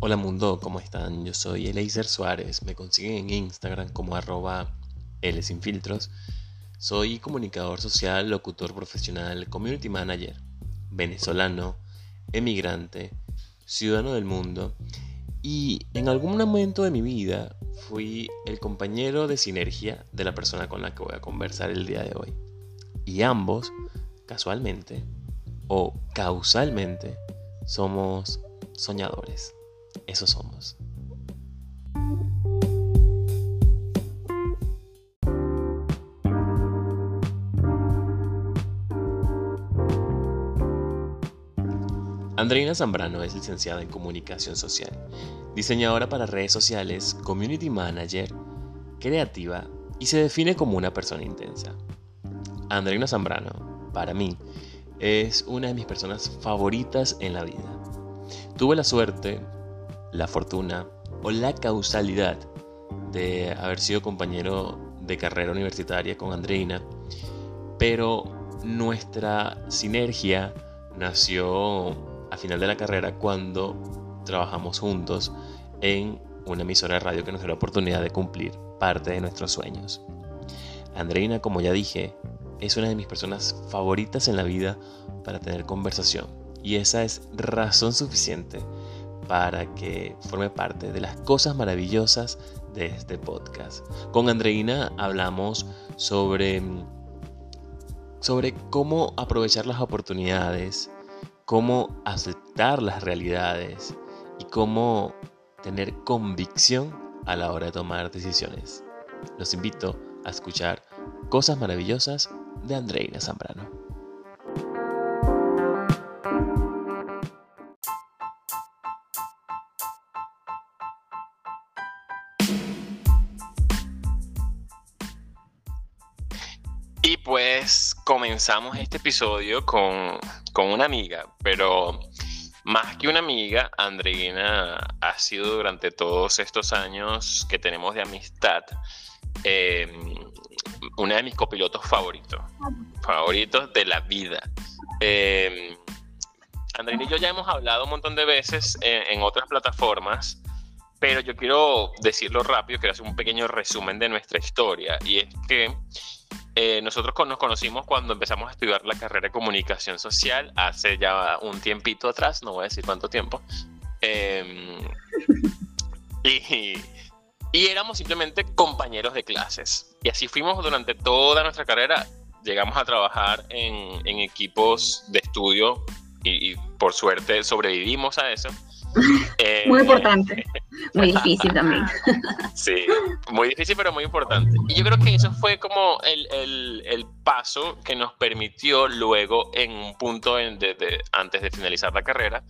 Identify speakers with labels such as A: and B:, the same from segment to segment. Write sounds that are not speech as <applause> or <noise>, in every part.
A: Hola mundo, ¿cómo están? Yo soy Eleiser Suárez, me consiguen en Instagram como arroba L sin filtros. Soy comunicador social, locutor profesional, community manager, venezolano, emigrante, ciudadano del mundo y en algún momento de mi vida fui el compañero de sinergia de la persona con la que voy a conversar el día de hoy. Y ambos, casualmente o causalmente, somos soñadores. Eso somos. Andreina Zambrano es licenciada en Comunicación Social, diseñadora para redes sociales, community manager, creativa y se define como una persona intensa. Andreina Zambrano, para mí, es una de mis personas favoritas en la vida. Tuve la suerte, la fortuna o la causalidad de haber sido compañero de carrera universitaria con Andreina, pero nuestra sinergia nació a final de la carrera cuando trabajamos juntos en una emisora de radio que nos dio la oportunidad de cumplir parte de nuestros sueños. Andreina, como ya dije, es una de mis personas favoritas en la vida para tener conversación y esa es razón suficiente para que forme parte de las cosas maravillosas de este podcast. Con Andreina hablamos sobre sobre cómo aprovechar las oportunidades, cómo aceptar las realidades y cómo tener convicción a la hora de tomar decisiones. Los invito a escuchar Cosas Maravillosas de Andreina Zambrano. Y pues comenzamos este episodio con con una amiga, pero más que una amiga, Andreina ha sido durante todos estos años que tenemos de amistad em, una de mis copilotos favoritos, favoritos de la vida. Eh, Andreina y yo ya hemos hablado un montón de veces en, en otras plataformas, pero yo quiero decirlo rápido, quiero hacer un pequeño resumen de nuestra historia, y es que eh, nosotros nos conocimos cuando empezamos a estudiar la carrera de comunicación social hace ya un tiempito atrás, no voy a decir cuánto tiempo. Em, y, éramos simplemente compañeros de clases. Y así fuimos durante toda nuestra carrera. Llegamos a trabajar en, equipos de estudio y por suerte sobrevivimos a eso.
B: Muy importante, muy difícil también.
A: Sí, muy difícil pero muy importante. Y yo creo que eso fue como el, el, paso que nos permitió luego en un punto de, antes de finalizar la carrera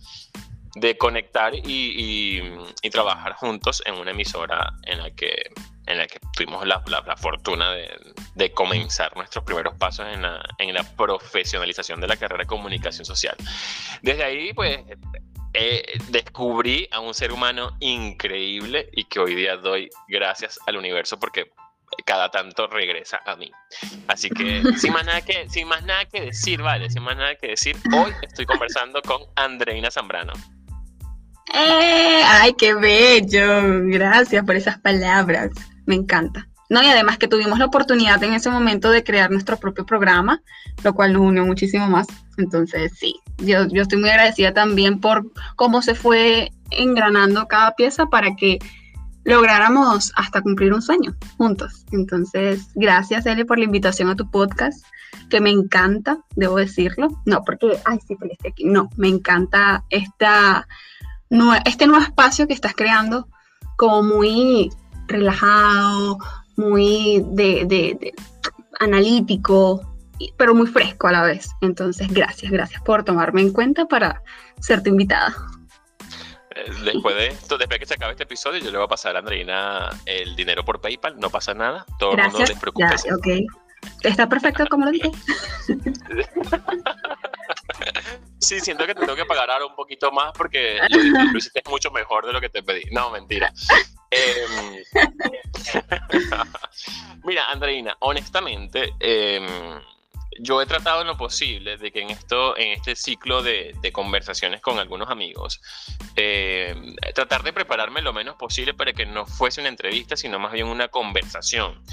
A: de conectar y, y, trabajar juntos en una emisora en la que, en la que tuvimos la, la, fortuna de, de, comenzar nuestros primeros pasos en la, en la profesionalización de la carrera de comunicación social. Desde ahí, pues, eh, descubrí a un ser humano increíble y que hoy día doy gracias al universo porque cada tanto regresa a mí. Así que <laughs> sin más nada que, sin más nada que decir, vale, sin más nada que decir, hoy estoy conversando con Andreina Zambrano.
B: Eh, ay, qué bello. Gracias por esas palabras. Me encanta. No, y además que tuvimos la oportunidad en ese momento de crear nuestro propio programa, lo cual nos unió muchísimo más. Entonces, sí, yo, yo estoy muy agradecida también por cómo se fue engranando cada pieza para que lográramos hasta cumplir un sueño juntos. Entonces, gracias, Eli, por la invitación a tu podcast, que me encanta, debo decirlo. No, porque, ay, sí, feliz aquí. No, me encanta esta, este nuevo espacio que estás creando, como muy relajado, muy de, analítico, pero muy fresco a la vez. Entonces, gracias, gracias por tomarme en cuenta para ser tu invitada.
A: Eh, después de esto, después que se acabe este episodio, yo le voy a pasar a Andreina el dinero por PayPal, no pasa nada, todo el mundo
B: les Está perfecto como lo dije. <laughs>
A: Sí, siento que te tengo que pagar ahora un poquito más porque lo, hiciste mucho mejor de lo que te pedí. No, mentira. Em, <laughs> mira, Andreina, honestamente, em, yo he tratado en lo posible de que en esto, en este ciclo de, conversaciones con algunos amigos, eh, tratar de prepararme lo menos posible para que no fuese una entrevista, sino más bien una conversación.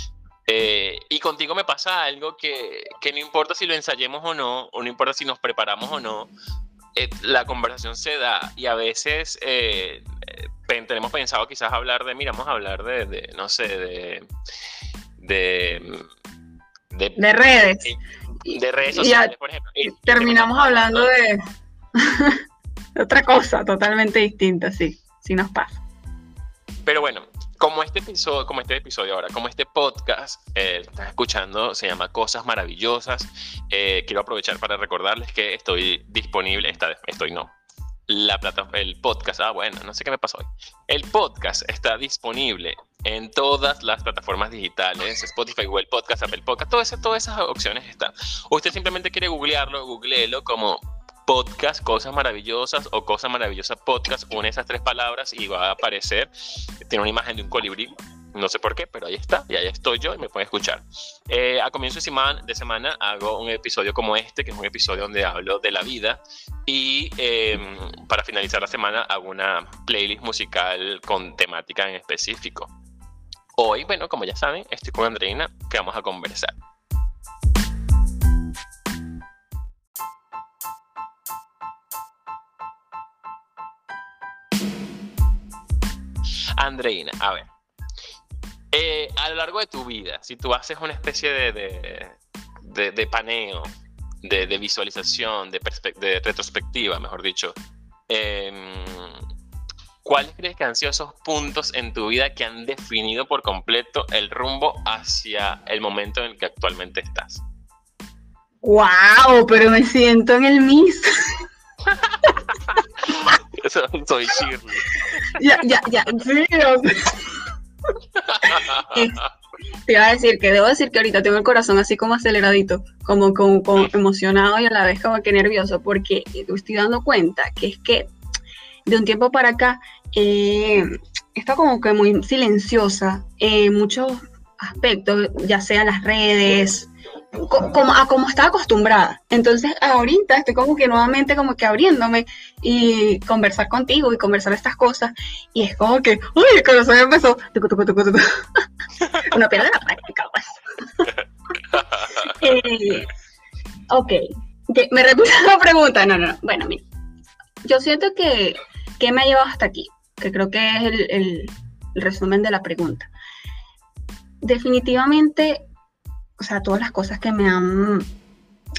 A: Eh, y contigo me pasa algo que, que, no importa si lo ensayemos o no, o no importa si nos preparamos o no, eh, la conversación se da y a veces tenemos pensado quizás hablar de, mira, vamos a hablar de, de no sé, de, de
B: de, redes.
A: De, redes sociales, por ejemplo. Y
B: terminamos hablando de, <laughs> otra cosa totalmente distinta, sí, sí nos pasa.
A: Pero bueno, como este episodio, como este episodio ahora, como este podcast eh, estás escuchando, se llama Cosas Maravillosas. Eh, quiero aprovechar para recordarles que estoy disponible, esta vez estoy no, la plata, el podcast, ah bueno, no sé qué me pasó hoy. El podcast está disponible en todas las plataformas digitales, Spotify, Google Podcast, Apple Podcast, todas esas, todas esas opciones están. Usted simplemente quiere googlearlo, googleelo como podcast, cosas maravillosas o cosa maravillosa podcast, une esas tres palabras y va a aparecer, tiene una imagen de un colibrí no sé por qué, pero ahí está, y ahí estoy yo y me pueden escuchar. Eh, a comienzo de semana, de semana hago un episodio como este, que es un episodio donde hablo de la vida, y em, para finalizar la semana hago una playlist musical con temática en específico. Hoy, bueno, como ya saben, estoy con Andreina, que vamos a conversar. Andreina, a ver, eh, a lo largo de tu vida, si tú haces una especie de, de, paneo, de, visualización, de, retrospectiva, mejor dicho, em, ¿cuáles crees que han sido esos puntos en tu vida que han definido por completo el rumbo hacia el momento en el que actualmente estás?
B: ¡Wow! Pero me siento en el mismo. <laughs>
A: soy Shirley.
B: Ya, ya, ya. Te iba a decir que debo decir que ahorita tengo el corazón así como aceleradito, como, como, emocionado y a la vez como que nervioso, porque estoy dando cuenta que es que de un tiempo para acá eh, está como que muy silenciosa en muchos aspectos, ya sea las redes, como, a como estaba acostumbrada. Entonces ahorita estoy como que nuevamente como que abriéndome y conversar contigo y conversar estas cosas y es como que, uy, el corazón empezó, uno pierde la práctica pues. eh, ok, me repito la pregunta, no, no, bueno, mira, yo siento que, que me ha llevado hasta aquí, que creo que es el resumen de la pregunta. Definitivamente o sea, todas las cosas que me han,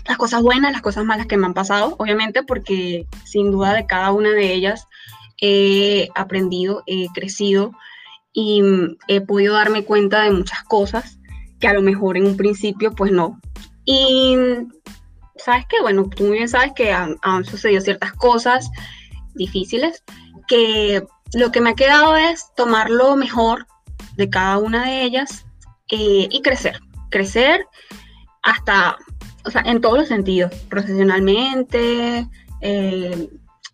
B: las cosas buenas, las cosas malas que me han pasado, obviamente porque sin duda de cada una de ellas he aprendido, he crecido y he podido darme cuenta de muchas cosas que a lo mejor en un principio pues no. Y sabes que, bueno, tú muy bien sabes que han, sucedido ciertas cosas difíciles que lo que me ha quedado es tomar lo mejor de cada una de ellas eh, y crecer crecer hasta, o sea, en todos los sentidos, profesionalmente, eh,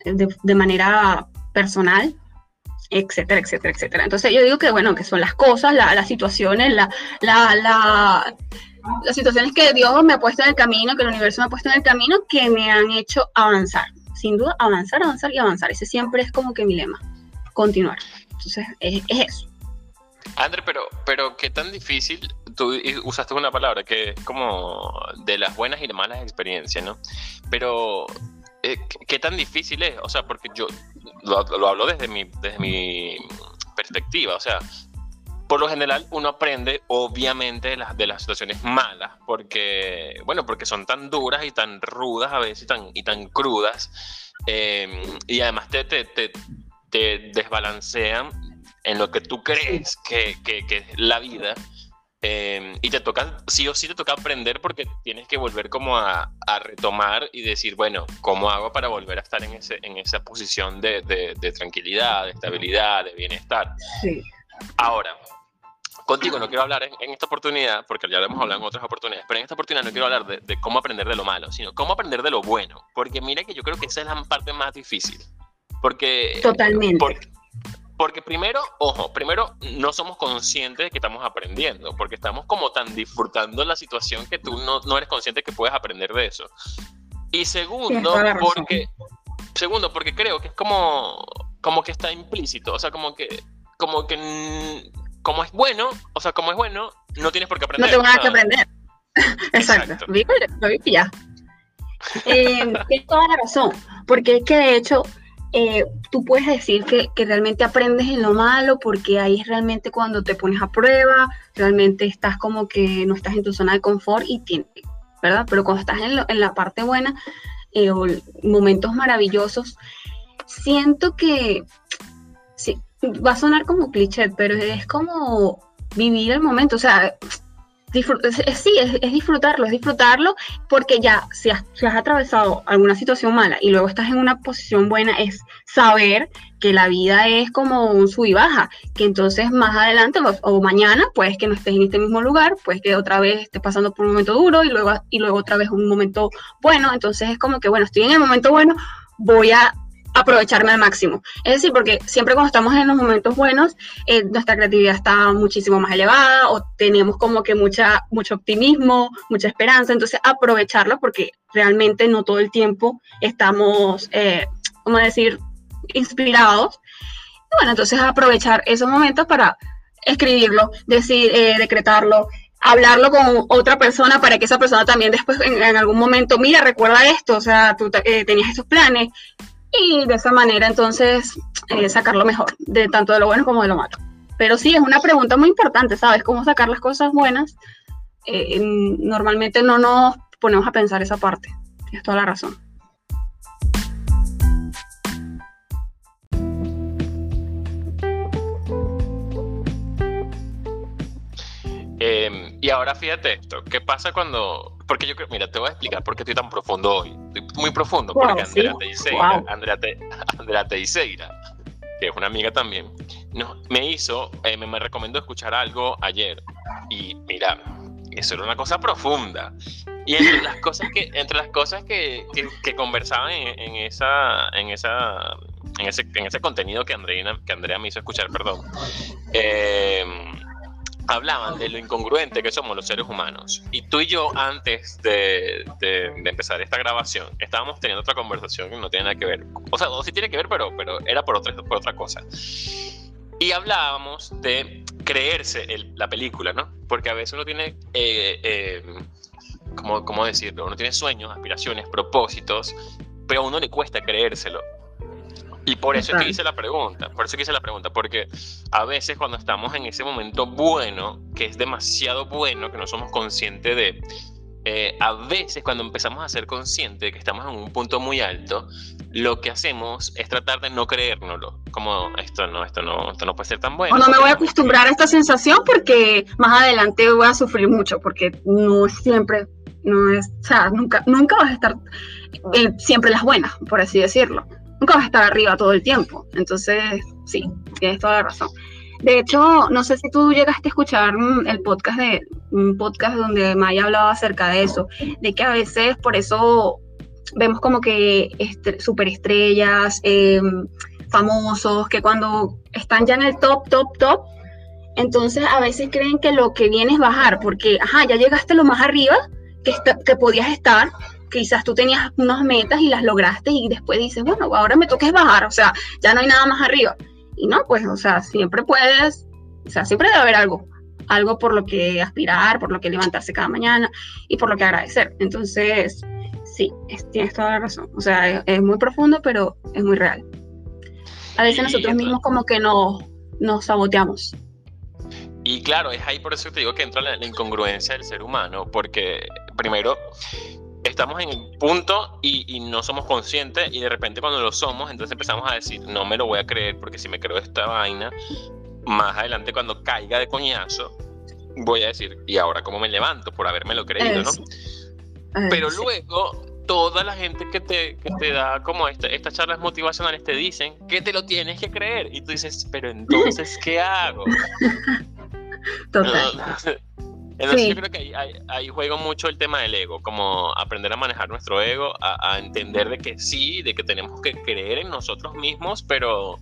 B: de, manera personal, etcétera, etcétera, etcétera. Entonces yo digo que, bueno, que son las cosas, las situaciones, la, la, las situaciones que Dios me ha puesto en el camino, que el universo me ha puesto en el camino, que me han hecho avanzar. Sin duda, avanzar, avanzar y avanzar. Ese siempre es como que mi lema, continuar. Entonces, es, es eso.
A: André, pero, pero qué tan difícil, tú usaste una palabra que es como de las buenas y malas experiencias, ¿no? Pero, eh, ¿qué tan difícil es? O sea, porque yo lo, hablo desde mi, desde mi perspectiva, o sea, por lo general uno aprende obviamente de las, de las situaciones malas, porque, bueno, porque son tan duras y tan rudas a veces y tan, y tan crudas, eh, y además te, te, te, te desbalancean en lo que tú crees que, que, que es la vida. Em, y te toca, sí o sí te toca aprender porque tienes que volver como a, a, retomar y decir, bueno, ¿cómo hago para volver a estar en, ese, en esa posición de, de, tranquilidad, de estabilidad, de bienestar? Sí. Ahora, contigo no quiero hablar en, en, esta oportunidad, porque ya lo hemos hablado en otras oportunidades, pero en esta oportunidad no quiero hablar de, de, cómo aprender de lo malo, sino cómo aprender de lo bueno, porque mira que yo creo que esa es la parte más difícil. Porque,
B: Totalmente.
A: Porque, porque primero, ojo, primero no somos conscientes de que estamos aprendiendo, porque estamos como tan disfrutando la situación que tú no, no eres consciente que puedes aprender de eso. Y segundo, porque, segundo, porque creo que es como, como que está implícito, o sea, como que, como que, como es bueno, o sea, como es bueno, no tienes por qué aprender.
B: No tengo nada que aprender. <laughs> Exacto. Lo ya. Eh, tienes toda la razón, porque es que de hecho eh, tú puedes decir que, realmente aprendes en lo malo porque ahí es realmente cuando te pones a prueba, realmente estás como que no estás en tu zona de confort y tienes, ¿verdad? Pero cuando estás en, la parte buena eh, o momentos maravillosos, siento que sí, va a sonar como cliché, pero es como vivir el momento, o sea, sí, es, disfrutarlo, es disfrutarlo porque ya si has, atravesado alguna situación mala y luego estás en una posición buena, es saber que la vida es como un sub y baja, que entonces más adelante o, mañana, pues que no estés en este mismo lugar, pues que otra vez estés pasando por un momento duro y luego, y luego otra vez un momento bueno, entonces es como que, bueno, estoy en el momento bueno, voy a aprovecharme al máximo. Es decir, porque siempre cuando estamos en los momentos buenos, eh, nuestra creatividad está muchísimo más elevada o tenemos como que mucha, mucho optimismo, mucha esperanza, entonces aprovecharlo porque realmente no todo el tiempo estamos, eh, ¿cómo decir?, inspirados. Bueno, entonces aprovechar esos momentos para escribirlo, decir, eh, decretarlo, hablarlo con otra persona para que esa persona también después en, algún momento, mira, recuerda esto, o sea, tú eh, tenías esos planes, y de esa manera entonces eh, sacar lo mejor, de tanto de lo bueno como de lo malo. Pero sí, es una pregunta muy importante, ¿sabes? ¿Cómo sacar las cosas buenas? Eh, normalmente no nos ponemos a pensar esa parte. Tienes toda la razón.
A: Em, y ahora fíjate esto, ¿qué pasa cuando porque yo creo, mira, te voy a explicar por qué estoy tan profundo hoy. Estoy muy profundo, porque Andrea, Teixeira, Andrea, Teixeira, <laughs> que es una amiga también, no, me hizo, eh, me, recomendó escuchar algo ayer. Y mira, eso era una cosa profunda. Y entre las cosas que, entre las cosas que, que, conversaban en, esa, en, esa, en, ese, en ese contenido que, Andrea, que Andrea me hizo escuchar, perdón, eh, hablaban de lo incongruente que somos los seres humanos. Y tú y yo, antes de, empezar esta grabación, estábamos teniendo otra conversación que no tiene nada que ver. O sea, sí tiene que ver, pero, pero era por otra, por otra cosa. Y hablábamos de creerse la película, ¿no? Porque a veces uno tiene, eh, eh, ¿cómo, ¿cómo decirlo? Uno tiene sueños, aspiraciones, propósitos, pero a uno le cuesta creérselo. Y por eso es que hice la pregunta, por eso que hice la pregunta, porque a veces cuando estamos en ese momento bueno, que es demasiado bueno, que no somos conscientes de, eh, a veces cuando empezamos a ser conscientes de que estamos en un punto muy alto, lo que hacemos es tratar de no creérnoslo, como esto no, esto no, esto no puede ser tan bueno.
B: O no me voy a acostumbrar a esta sensación porque más adelante voy a sufrir mucho, porque no siempre, no es, o sea, nunca, nunca vas a estar eh, siempre las buenas, por así decirlo nunca vas a estar arriba todo el tiempo. Entonces, sí, tienes toda la razón. De hecho, no sé si tú llegaste a escuchar mm, el podcast de un podcast donde Maya hablaba acerca de eso, de que a veces por eso vemos como que superestrellas, em, famosos, que cuando están ya en el top, top, top, entonces a veces creen que lo que viene es bajar, porque, ajá, ya llegaste lo más arriba que, que podías estar, quizás tú tenías unas metas y las lograste y después dices, bueno, ahora me toca bajar, o sea, ya no hay nada más arriba. Y no, pues, o sea, siempre puedes, o sea, siempre debe haber algo, algo por lo que aspirar, por lo que levantarse cada mañana y por lo que agradecer. Entonces, sí, tienes toda la razón. O sea, es, muy profundo, pero es muy real. A veces nosotros mismos como que nos, nos saboteamos.
A: Y claro, es ahí por eso que te digo que entra la, la, incongruencia del ser humano, porque primero estamos en el punto y, no somos conscientes y de repente cuando lo somos, entonces empezamos a decir, no me lo voy a creer porque si me creo esta vaina, más adelante cuando caiga de coñazo, voy a decir, ¿y ahora cómo me levanto por haberme lo creído, no? Pero luego toda la gente que te, que te da como este, estas charlas motivacionales te dicen que te lo tienes que creer y tú dices, pero entonces, ¿qué hago? <laughs>
B: Total.
A: Entonces yo creo que ahí, juega mucho el tema del ego, como aprender a manejar nuestro ego, a, entender de que sí, de que tenemos que creer en nosotros mismos, pero,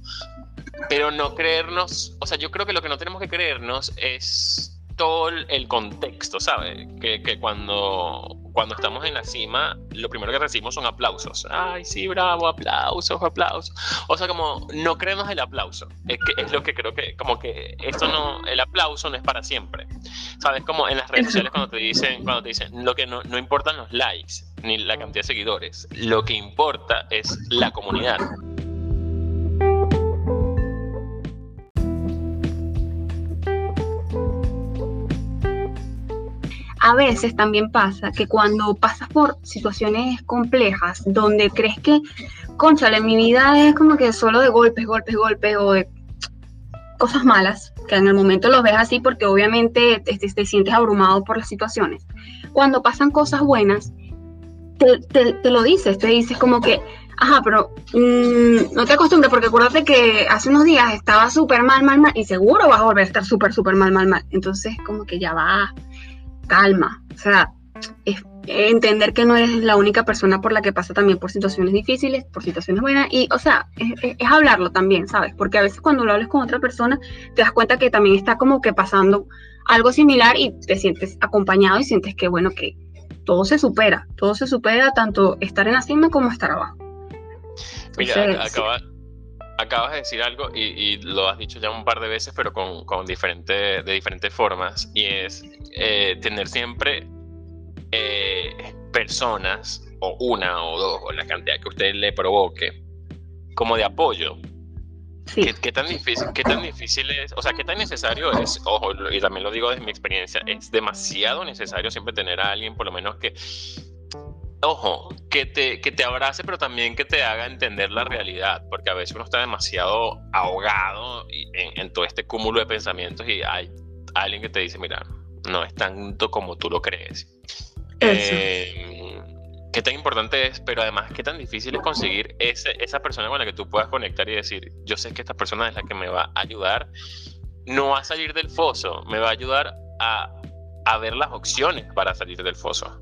A: pero no creernos, o sea, yo creo que lo que no tenemos que creernos es todo el contexto, ¿sabes? Que, que, cuando, cuando estamos en la cima, lo primero que recibimos son aplausos. Ay, sí, bravo, aplausos, aplausos. O sea, como no creemos el aplauso. Es, que, es lo que creo que, como que esto no, el aplauso no es para siempre. ¿Sabes? Como en las redes sociales cuando te dicen, cuando te dicen, lo que no, no importan los likes ni la cantidad de seguidores, lo que importa es la comunidad.
B: A veces también pasa que cuando pasas por situaciones complejas donde crees que, conchale, mi vida es como que solo de golpes, golpes, golpes o de cosas malas, que en el momento los ves así porque obviamente te, sientes abrumado por las situaciones. Cuando pasan cosas buenas, te, lo dices, te dices como que, ajá, pero mm, no te acostumbres porque acuérdate que hace unos días estaba súper mal, mal, mal y seguro vas a volver a estar súper, súper mal, mal, mal. Entonces como que ya va calma. O sea, es entender que no eres la única persona por la que pasa también por situaciones difíciles, por situaciones buenas, y, o sea, es, hablarlo también, ¿sabes? Porque a veces cuando lo hables con otra persona, te das cuenta que también está como que pasando algo similar y te sientes acompañado y sientes que, bueno, que todo se supera, todo se supera, tanto estar en la cima como estar abajo.
A: Mira, acaba, acabas de decir algo y, lo has dicho ya un par de veces, pero con, con diferente, de diferentes formas, y es eh, tener siempre eh, personas, o una o dos, o la cantidad que usted le provoque, como de apoyo. ¿Qué, tan difícil, ¿Qué tan difícil es? O sea, ¿qué tan necesario es? Ojo, y también lo digo desde mi experiencia, es demasiado necesario siempre tener a alguien, por lo menos que ojo, que te, que te abrace, pero también que te haga entender la realidad, porque a veces uno está demasiado ahogado en, todo este cúmulo de pensamientos y hay alguien que te dice, mira, no es tanto como tú lo crees. Eh, qué tan importante es, pero además qué tan difícil es conseguir ese, esa persona con la que tú puedas conectar y decir, yo sé que esta persona es la que me va a ayudar, no a salir del foso, me va a ayudar a, a ver las opciones para salir del foso.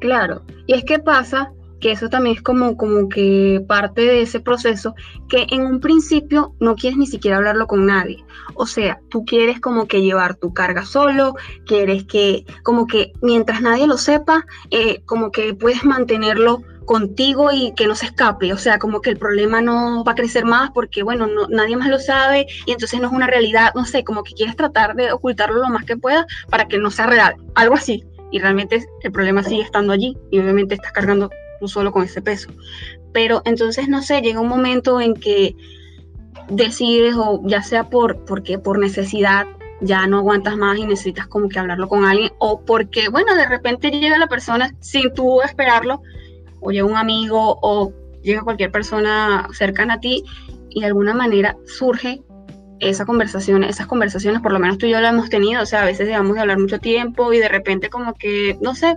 B: Claro, y es que pasa que eso también es como, como que parte de ese proceso, que en un principio no quieres ni siquiera hablarlo con nadie. O sea, tú quieres como que llevar tu carga solo, quieres que como que mientras nadie lo sepa, eh, como que puedes mantenerlo contigo y que no se escape, o sea, como que el problema no va a crecer más porque, bueno, nadie más lo sabe y entonces no es una realidad, no sé, como que quieres tratar de ocultarlo lo más que puedas para que no sea real, algo así y realmente el problema sigue estando allí y obviamente estás cargando tú solo con ese peso. Pero entonces, no sé, llega un momento en que decides o ya sea por, porque por necesidad ya no aguantas más y necesitas como que hablarlo con alguien o porque, bueno, de repente llega la persona sin tú esperarlo o llega un amigo o llega cualquier persona cercana a ti y de alguna manera surge esa conversación, esas conversaciones, por lo menos tú y yo lo hemos tenido, o sea, a veces dejamos de hablar mucho tiempo y de repente como que, no sé,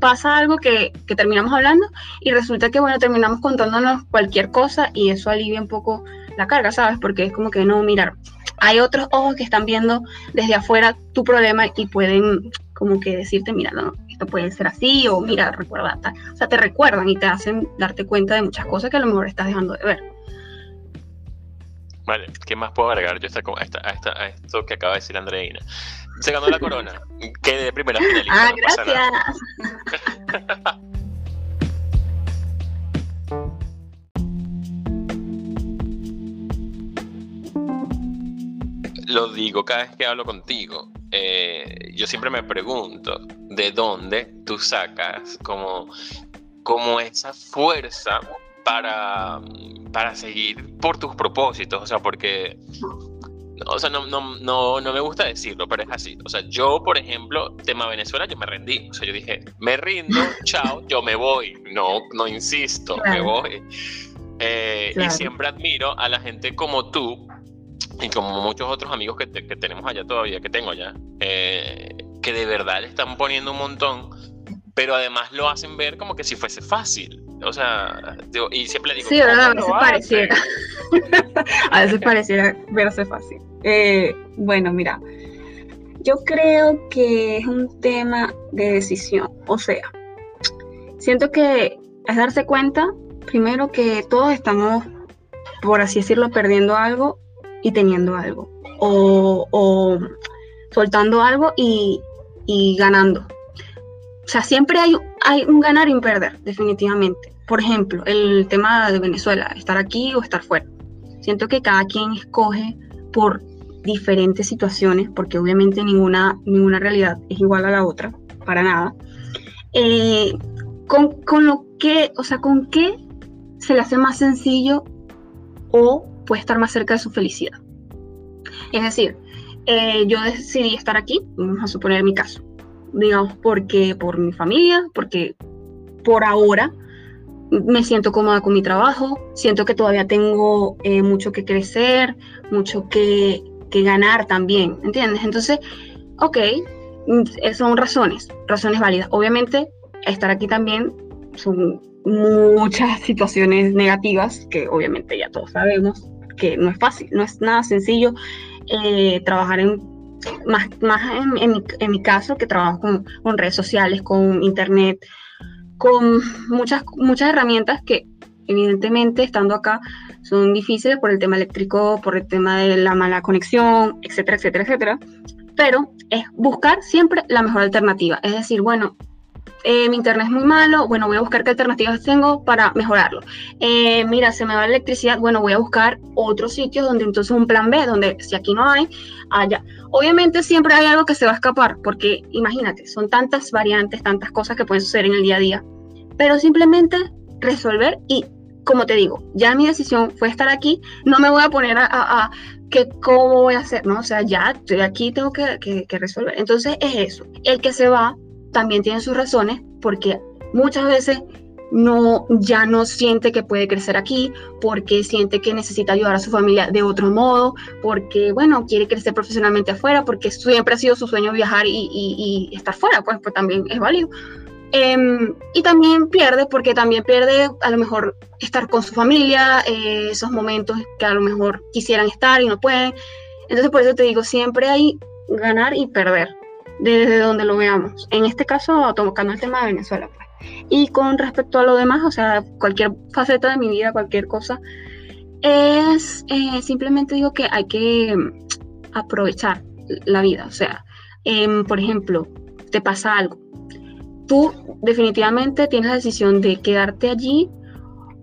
B: pasa algo que, que, terminamos hablando y resulta que, bueno, terminamos contándonos cualquier cosa y eso alivia un poco la carga, ¿sabes? Porque es como que no, mirar, hay otros ojos que están viendo desde afuera tu problema y pueden como que decirte, mira, no, esto puede ser así o mira, recuerda, o sea, te recuerdan y te hacen darte cuenta de muchas cosas que a lo mejor estás dejando de ver.
A: Vale, ¿qué más puedo agregar yo a, esto que acaba de decir Andreina? Se ganó la corona. que de primera finalista.
B: Ah, gracias.
A: Lo digo cada vez que hablo contigo. Eh, yo siempre me pregunto de dónde tú sacas como, como esa fuerza para, para seguir por tus propósitos, o sea, porque, o sea, no, no, no, no me gusta decirlo, pero es así. O sea, yo, por ejemplo, tema Venezuela, yo me rendí. O sea, yo dije, me rindo, chao, yo me voy. No, no insisto, me voy. Eh, y siempre admiro a la gente como tú y como muchos otros amigos que, que tenemos allá todavía, que tengo allá, eh, que de verdad le están poniendo un montón, pero además lo hacen ver como que si fuese fácil. O sea, y siempre digo.
B: Sí, a veces pareciera. <laughs> a veces pareciera verse fácil. Eh, bueno, mira, yo creo que es un tema de decisión. O sea, siento que es darse cuenta, primero, que todos estamos por así decirlo, perdiendo algo y teniendo algo. O, soltando algo y, ganando. O sea, siempre hay, hay un ganar y un perder, definitivamente. Por ejemplo, el tema de Venezuela, estar aquí o estar fuera. Siento que cada quien escoge por diferentes situaciones, porque obviamente ninguna, ninguna realidad es igual a la otra, para nada. Eh, con, con, lo que, o sea, con qué se le hace más sencillo o puede estar más cerca de su felicidad. Es decir, eh, yo decidí estar aquí, vamos a suponer mi caso, digamos, porque por mi familia, porque por ahora me siento cómoda con mi trabajo, siento que todavía tengo eh, mucho que crecer, mucho que, que ganar también, ¿entiendes? Entonces, ok, mm, son razones, razones válidas. Obviamente, estar aquí también son muchas <laughs> situaciones negativas que obviamente ya todos sabemos que no es fácil, no es nada sencillo eh, trabajar en, más, más en, mi, en, mi, caso que trabajo con, redes sociales, con internet, con muchas, muchas herramientas que evidentemente estando acá son difíciles por el tema eléctrico, por el tema de la mala conexión, etcétera, etcétera, etcétera. Pero es buscar siempre la mejor alternativa. Es decir, bueno, eh, mi internet es muy malo, bueno, voy a buscar qué alternativas tengo para mejorarlo. Eh, mira, se me va la electricidad, bueno, voy a buscar otros sitios donde entonces un plan B, donde si aquí no hay, allá. Obviamente siempre hay algo que se va a escapar, porque imagínate, son tantas variantes, tantas cosas que pueden suceder en el día a día, pero simplemente resolver y, como te digo, ya mi decisión fue estar aquí, no me voy a poner a, que cómo voy a hacer, ¿no? O sea, ya estoy aquí, tengo que, que resolver. Entonces es eso, el que se va también tiene sus razones porque muchas veces no, ya no siente que puede crecer aquí, porque siente que necesita ayudar a su familia de otro modo, porque, bueno, quiere crecer profesionalmente afuera, porque siempre ha sido su sueño viajar y, estar fuera, pues, pues también es válido. Em, y también pierde porque también pierde a lo mejor estar con su familia, eh, esos momentos que a lo mejor quisieran estar y no pueden. Entonces por eso te digo, siempre hay ganar y perder desde donde lo veamos. En este caso, tocando el tema de Venezuela. Pues. Y con respecto a lo demás, o sea, cualquier faceta de mi vida, cualquier cosa, es eh, simplemente digo que hay que aprovechar la vida. O sea, em, por ejemplo, te pasa algo. Tú definitivamente tienes la decisión de quedarte allí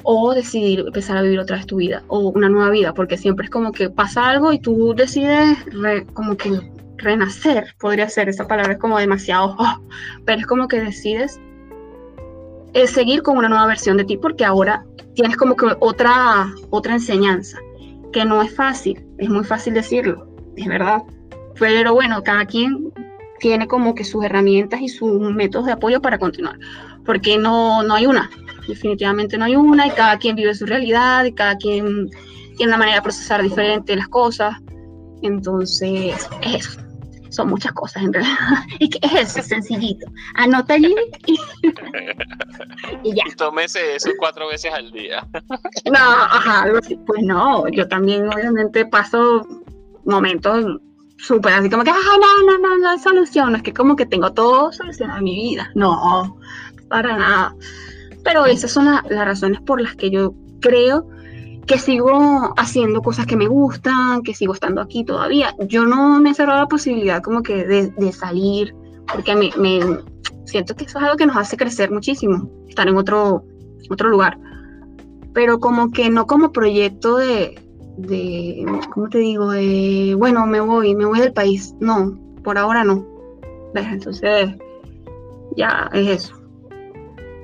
B: o decidir empezar a vivir otra vez tu vida o una nueva vida, porque siempre es como que pasa algo y tú decides como que renacer, podría ser, esa palabra es como demasiado, <laughs> oh, pero es como que decides es seguir con una nueva versión de ti porque ahora tienes como que otra, otra enseñanza, que no es fácil, es muy fácil decirlo, es verdad, pero bueno, cada quien tiene como que sus herramientas y sus métodos de apoyo para continuar, porque no, no hay una, definitivamente no hay una y cada quien vive su realidad y cada quien tiene una manera de procesar diferente las cosas, entonces es eso son muchas cosas en realidad. <laughs> Es que es eso, sencillito. Anota allí y, <laughs>
A: y ya. Tómese eso cuatro veces al día.
B: No, ajá. Pues no, yo también obviamente paso momentos súper así como que, ajá, no, no, no, no hay solución. Es que como que tengo todo solucionado en mi vida. No, para nada. Pero esas son las razones por las que yo creo que sigo haciendo cosas que me gustan, que sigo estando aquí todavía. Yo no me he la posibilidad como que de, salir, porque me, me, siento que eso es algo que nos hace crecer muchísimo, estar en otro, otro lugar. Pero como que no como proyecto de, de, ¿cómo te digo? De, bueno, me voy, me voy del país. No, por ahora no. Entonces, ya es eso.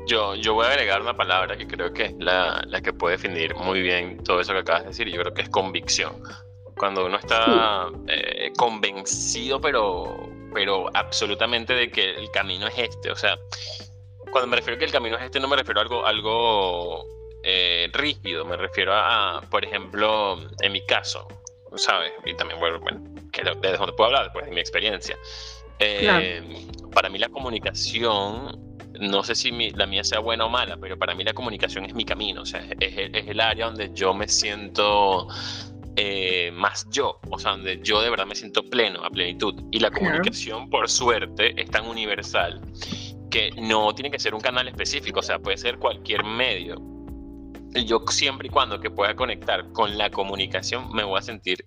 A: Yo, yo voy a agregar una palabra que creo que es la, la, que puede definir muy bien todo eso que acabas de decir, y yo creo que es convicción. Cuando uno está eh, convencido, pero, pero absolutamente de que el camino es este. O sea, cuando me refiero a que el camino es este, no me refiero a algo, algo eh, rígido, me refiero a, por ejemplo, en mi caso, ¿sabes? Y también, bueno, bueno que donde puedo hablar, después de mi experiencia. Eh, para mí la comunicación no sé si la mía sea buena o mala, pero para mí la comunicación es mi camino, o sea, es, el área donde yo me siento eh, más yo, o sea, donde yo de verdad me siento pleno, a plenitud. Y la comunicación, por suerte, es tan universal que no tiene que ser un canal específico, o sea, puede ser cualquier medio. yo siempre y cuando que pueda conectar con la comunicación me voy a sentir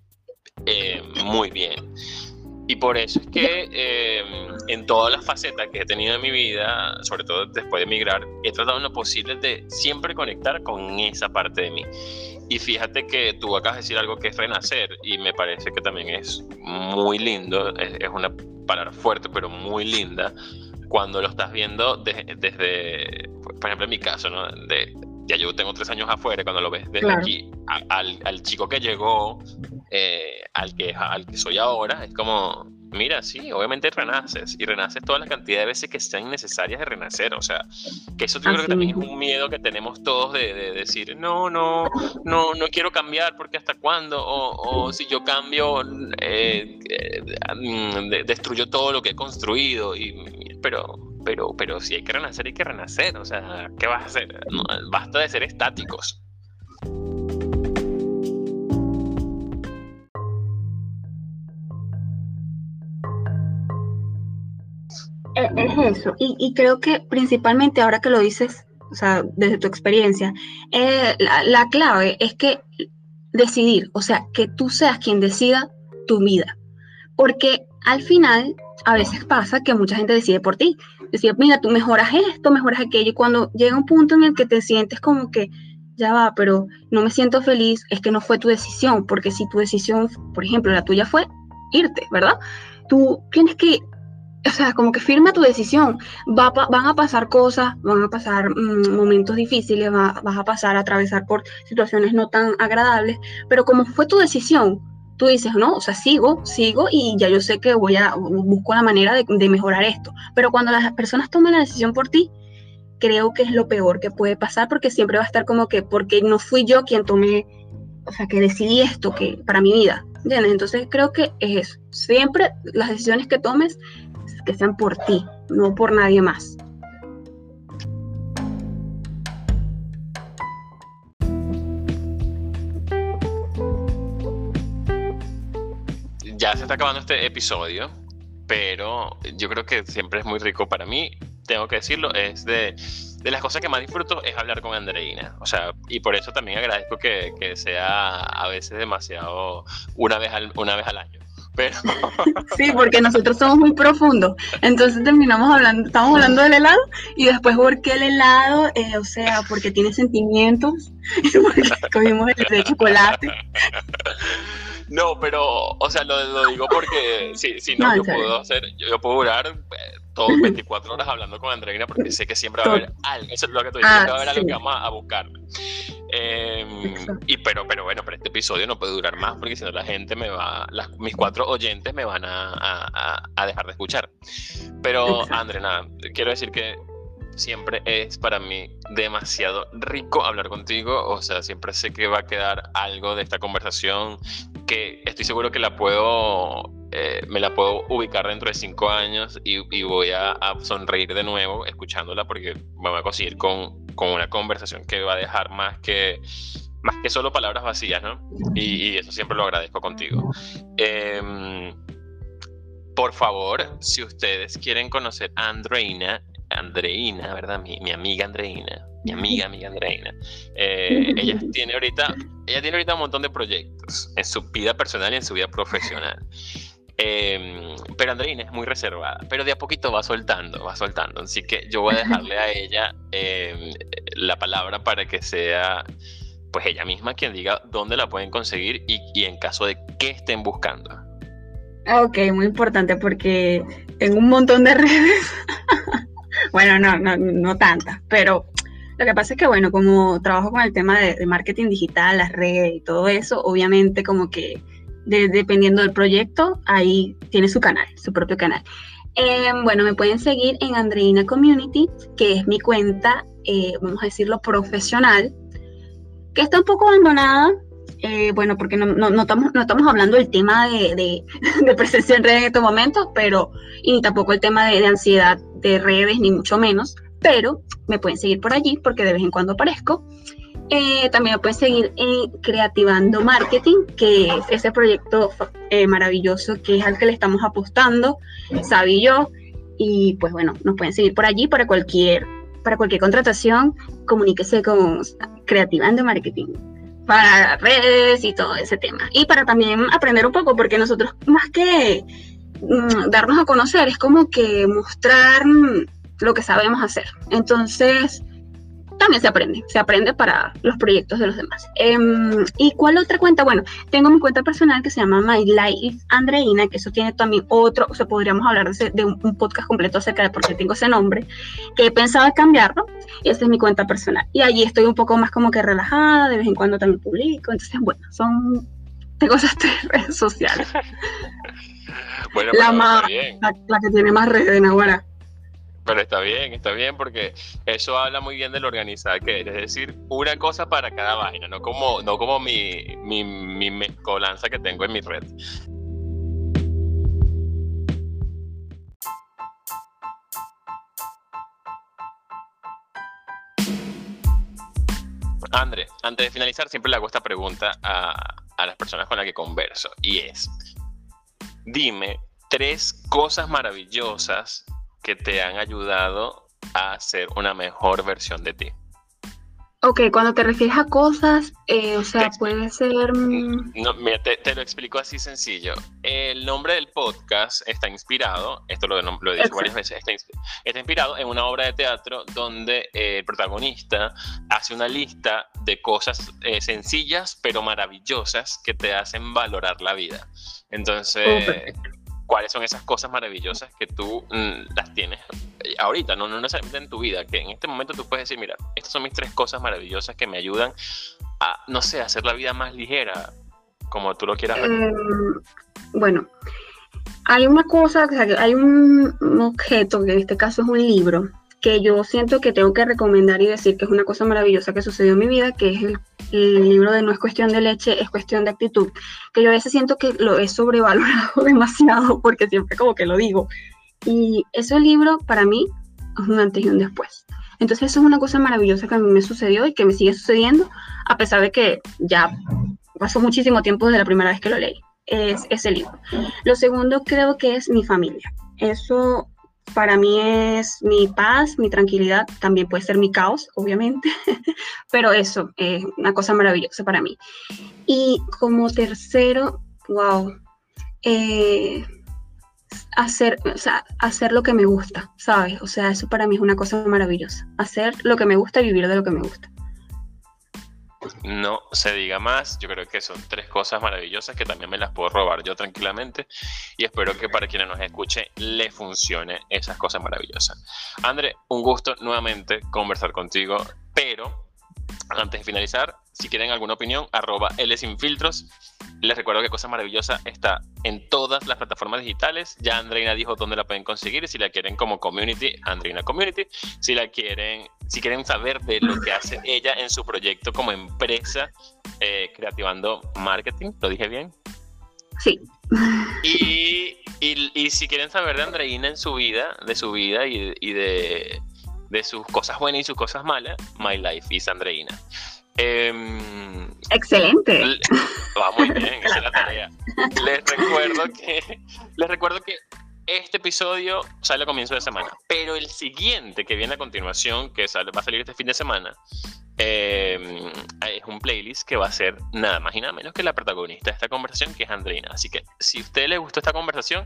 A: eh, muy bien. Y por eso es que eh, en todas las facetas que he tenido en mi vida, sobre todo después de emigrar, he tratado en lo posible de siempre conectar con esa parte de mí. Y fíjate que tú acabas de decir algo que es renacer y me parece que también es muy lindo, es, una palabra fuerte pero muy linda, cuando lo estás viendo desde, por ejemplo en mi caso, ¿no? De, ya yo tengo tres años afuera, cuando lo ves desde aquí, al, al, chico que llegó, eh, al, que, al que soy ahora, es como, mira, sí, obviamente renaces, y renaces toda la cantidad de veces que sean necesarias de renacer, o sea, que eso yo creo que también es un miedo que tenemos todos de, decir, no, no, no, no quiero cambiar, porque hasta cuándo, o, o si yo cambio, eh, eh, destruyo todo lo que he construido, y, pero pero, pero si hay que renacer, hay que renacer. O sea, ¿qué vas a hacer? basta de ser estáticos.
B: Es eso, y, creo que principalmente ahora que lo dices, o sea, desde tu experiencia, eh, la, la clave es que decidir, o sea, que tú seas quien decida tu vida, porque al final a veces pasa que mucha gente decide por ti. Decía, mira, tú mejoras esto, mejoras aquello. Y cuando llega un punto en el que te sientes como que, ya va, pero no me siento feliz, es que no fue tu decisión. Porque si tu decisión, por ejemplo, la tuya fue irte, ¿verdad? Tú tienes que, o sea, como que firma tu decisión. Va, van a pasar cosas, van a pasar mm, momentos difíciles, vas a pasar a atravesar por situaciones no tan agradables. Pero como fue tu decisión, tú dices, no, o sea, sigo, sigo y ya yo sé que voy a, busco la manera de, mejorar esto. Pero cuando las personas toman la decisión por ti, creo que es lo peor que puede pasar porque siempre va a estar como que, porque no fui yo quien tomé, o sea, que decidí esto que para mi vida. ¿entiendes? Entonces creo que es eso. Siempre las decisiones que tomes, que sean por ti, no por nadie más.
A: ya se está acabando este episodio, pero yo creo que siempre es muy rico para mí, tengo que decirlo, es de, de las cosas que más disfruto es hablar con Andreina. O sea, y por eso también agradezco que, que sea a veces demasiado una vez al, una vez al año. Pero... <laughs>
B: Sí, porque nosotros somos muy profundos. Entonces terminamos hablando, estamos hablando del helado y después por qué el helado, eh, o sea, porque tiene sentimientos, <laughs> porque comimos el de chocolate. <laughs>
A: No, pero, o sea, lo, digo porque si, si no, yo puedo hacer, yo, puedo durar eh, todos <laughs> 24 horas hablando con Andreina porque sé que siempre va a haber algo, eso es lo que tú dices, siempre va a haber algo que vamos a, buscar. Em, y pero, pero bueno, pero este episodio no puede durar más porque si no la gente me va, mis cuatro oyentes me van a, a, a dejar de escuchar. Pero, Andreina, quiero decir que siempre es para mí demasiado rico hablar contigo. O sea, siempre sé que va a quedar algo de esta conversación que estoy seguro que la puedo, eh, me la puedo ubicar dentro de cinco años y, voy a, sonreír de nuevo escuchándola porque voy a conseguir con, con, una conversación que va a dejar más que más que solo palabras vacías, ¿no? Y, eso siempre lo agradezco contigo. Em, por favor, si ustedes quieren conocer a Andreina, Andreina, ¿verdad? Mi, mi, amiga Andreina, mi <laughs> amiga, amiga Andreina. Eh, <laughs> ella tiene ahorita, ella tiene ahorita un montón de proyectos en su vida personal y en su vida profesional. Em, pero Andreina es muy reservada, pero de a poquito va soltando, va soltando. Así que yo voy a dejarle a <laughs> ella em, la palabra para que sea pues ella misma quien diga dónde la pueden conseguir y, y en caso de que estén buscando.
B: Ok, muy importante porque tengo un montón de redes Bueno, no, no, no tantas, pero lo que pasa es que, bueno, como trabajo con el tema de, marketing digital, las redes y todo eso, obviamente como que dependiendo del proyecto, ahí tiene su canal, su propio canal. Em, bueno, me pueden seguir en Andreina Community, que es mi cuenta, eh, vamos a decirlo, profesional, que está un poco abandonada, eh, bueno, porque no, no, estamos, no estamos hablando del tema <laughs> de, presencia en redes en estos momentos, pero, y ni tampoco el tema de ansiedad de redes, ni mucho menos, pero me pueden seguir por allí porque de vez en cuando aparezco. Eh, también me pueden seguir en Creativando Marketing, que es ese proyecto eh, maravilloso que es al que le estamos apostando, Sabi yo. Y pues bueno, nos pueden seguir por allí para cualquier, para cualquier contratación. Comuníquese con creativa de marketing para redes y todo ese tema. Y para también aprender un poco, porque nosotros más que mm, darnos a conocer, es como que mostrar lo que sabemos hacer. Entonces, también se aprende, se aprende para los proyectos de los demás. Em, ¿Y cuál otra cuenta? Bueno, tengo mi cuenta personal que se llama My Life Andreina, que eso tiene también otro, o sea, podríamos hablar de, un, podcast completo acerca de por qué tengo ese nombre, que he pensado cambiarlo, y esa es mi cuenta personal. Y allí estoy un poco más como que relajada, de vez en cuando también publico, entonces, bueno, son, tengo esas tres redes sociales. <laughs>
A: bueno,
B: la, más, la, que tiene más redes en ahora.
A: Pero está bien, está bien, porque eso habla muy bien de lo organizada que eres. Es decir, una cosa para cada vaina, no como, no como mi, mi, mi mezcolanza que tengo en mi red. André, antes de finalizar, siempre le hago esta pregunta a, a las personas con las que converso, y es, dime tres cosas maravillosas que te han ayudado a ser una mejor versión de ti.
B: Ok, cuando te refieres a cosas, eh, o sea, puede ser...
A: Mm, no, mira, te, lo explico así sencillo. El nombre del podcast está inspirado, esto lo, lo he dicho varias veces, está, inspirado en una obra de teatro donde el protagonista hace una lista de cosas eh, sencillas pero maravillosas que te hacen valorar la vida. Entonces cuáles son esas cosas maravillosas que tú mm, las tienes eh, ahorita, no, no necesariamente en tu vida, que en este momento tú puedes decir, mira, estas son mis tres cosas maravillosas que me ayudan a, no sé, hacer la vida más ligera, como tú lo quieras ver.
B: Em, bueno, hay una cosa, hay un objeto, que en este caso es un libro, que yo siento que tengo que recomendar y decir que es una cosa maravillosa que sucedió en mi vida, que es el, libro de No es cuestión de leche, es cuestión de actitud, que yo a veces siento que lo he sobrevalorado <laughs> demasiado porque siempre como que lo digo. Y ese libro para mí es un antes y un después. Entonces eso es una cosa maravillosa que a mí me sucedió y que me sigue sucediendo, a pesar de que ya pasó muchísimo tiempo desde la primera vez que lo leí. Es ese libro. Lo segundo creo que es mi familia. Eso para mí es mi paz, mi tranquilidad, también puede ser mi caos, obviamente, <laughs> pero eso es una cosa maravillosa para mí. Y como tercero, wow, hacer, o sea, hacer lo que me gusta, ¿sabes? O sea, eso para mí es una cosa maravillosa, hacer lo que me gusta y vivir de lo que me gusta
A: no se diga más. Yo creo que son tres cosas maravillosas que también me las puedo robar yo tranquilamente y espero que para quienes nos escuchen le funcione esas cosas maravillosas. André, un gusto nuevamente conversar contigo, pero antes de finalizar, si quieren alguna opinión, arroba L sin filtros. Les recuerdo que Cosa Maravillosa está en todas las plataformas digitales. Ya Andreina dijo dónde la pueden conseguir. Si la quieren como community, Andreina Community. Si la quieren, si quieren saber de lo que hace ella en su proyecto como empresa eh, creativando marketing, ¿lo dije bien?
B: Sí.
A: Y, y, si quieren saber de Andreina en su vida, de su vida y, y de de sus cosas buenas y sus cosas malas, My Life is Andreina.
B: Em, Excelente.
A: Va muy bien, esa es la tarea. Les recuerdo que, les recuerdo que este episodio sale a comienzo de semana, pero el siguiente que viene a continuación, que sale, va a salir este fin de semana, Em, es un playlist que va a ser nada más y nada menos que la protagonista de esta conversación, que es Andreina. Así que si a usted le gustó esta conversación,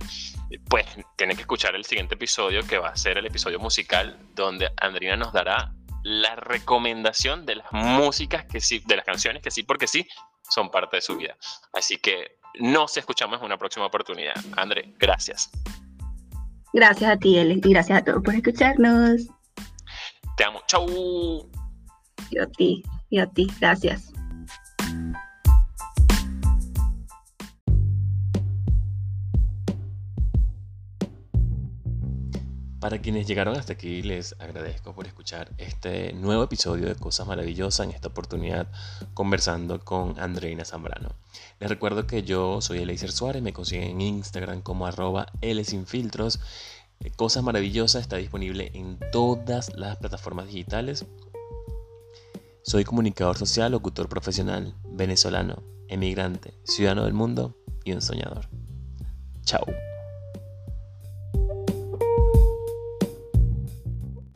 A: pues tiene que escuchar el siguiente episodio, que va a ser el episodio musical, donde Andreina nos dará la recomendación de las músicas que sí, de las canciones que sí, porque sí, son parte de su vida. Así que nos escuchamos en una próxima oportunidad. André, gracias.
B: Gracias a ti, Eli, y gracias a todos por escucharnos.
A: Te amo. Chau
B: y a ti, y a ti. Gracias.
A: Para quienes llegaron hasta aquí, les agradezco por escuchar este nuevo episodio de Cosas Maravillosas, en esta oportunidad conversando con Andreina Zambrano. Les recuerdo que yo soy Eleiser Suárez, me consiguen en Instagram como arroba L. Cosas Maravillosas está disponible en todas las plataformas digitales soy comunicador social, locutor profesional, venezolano, emigrante, ciudadano del mundo y un soñador. Chao.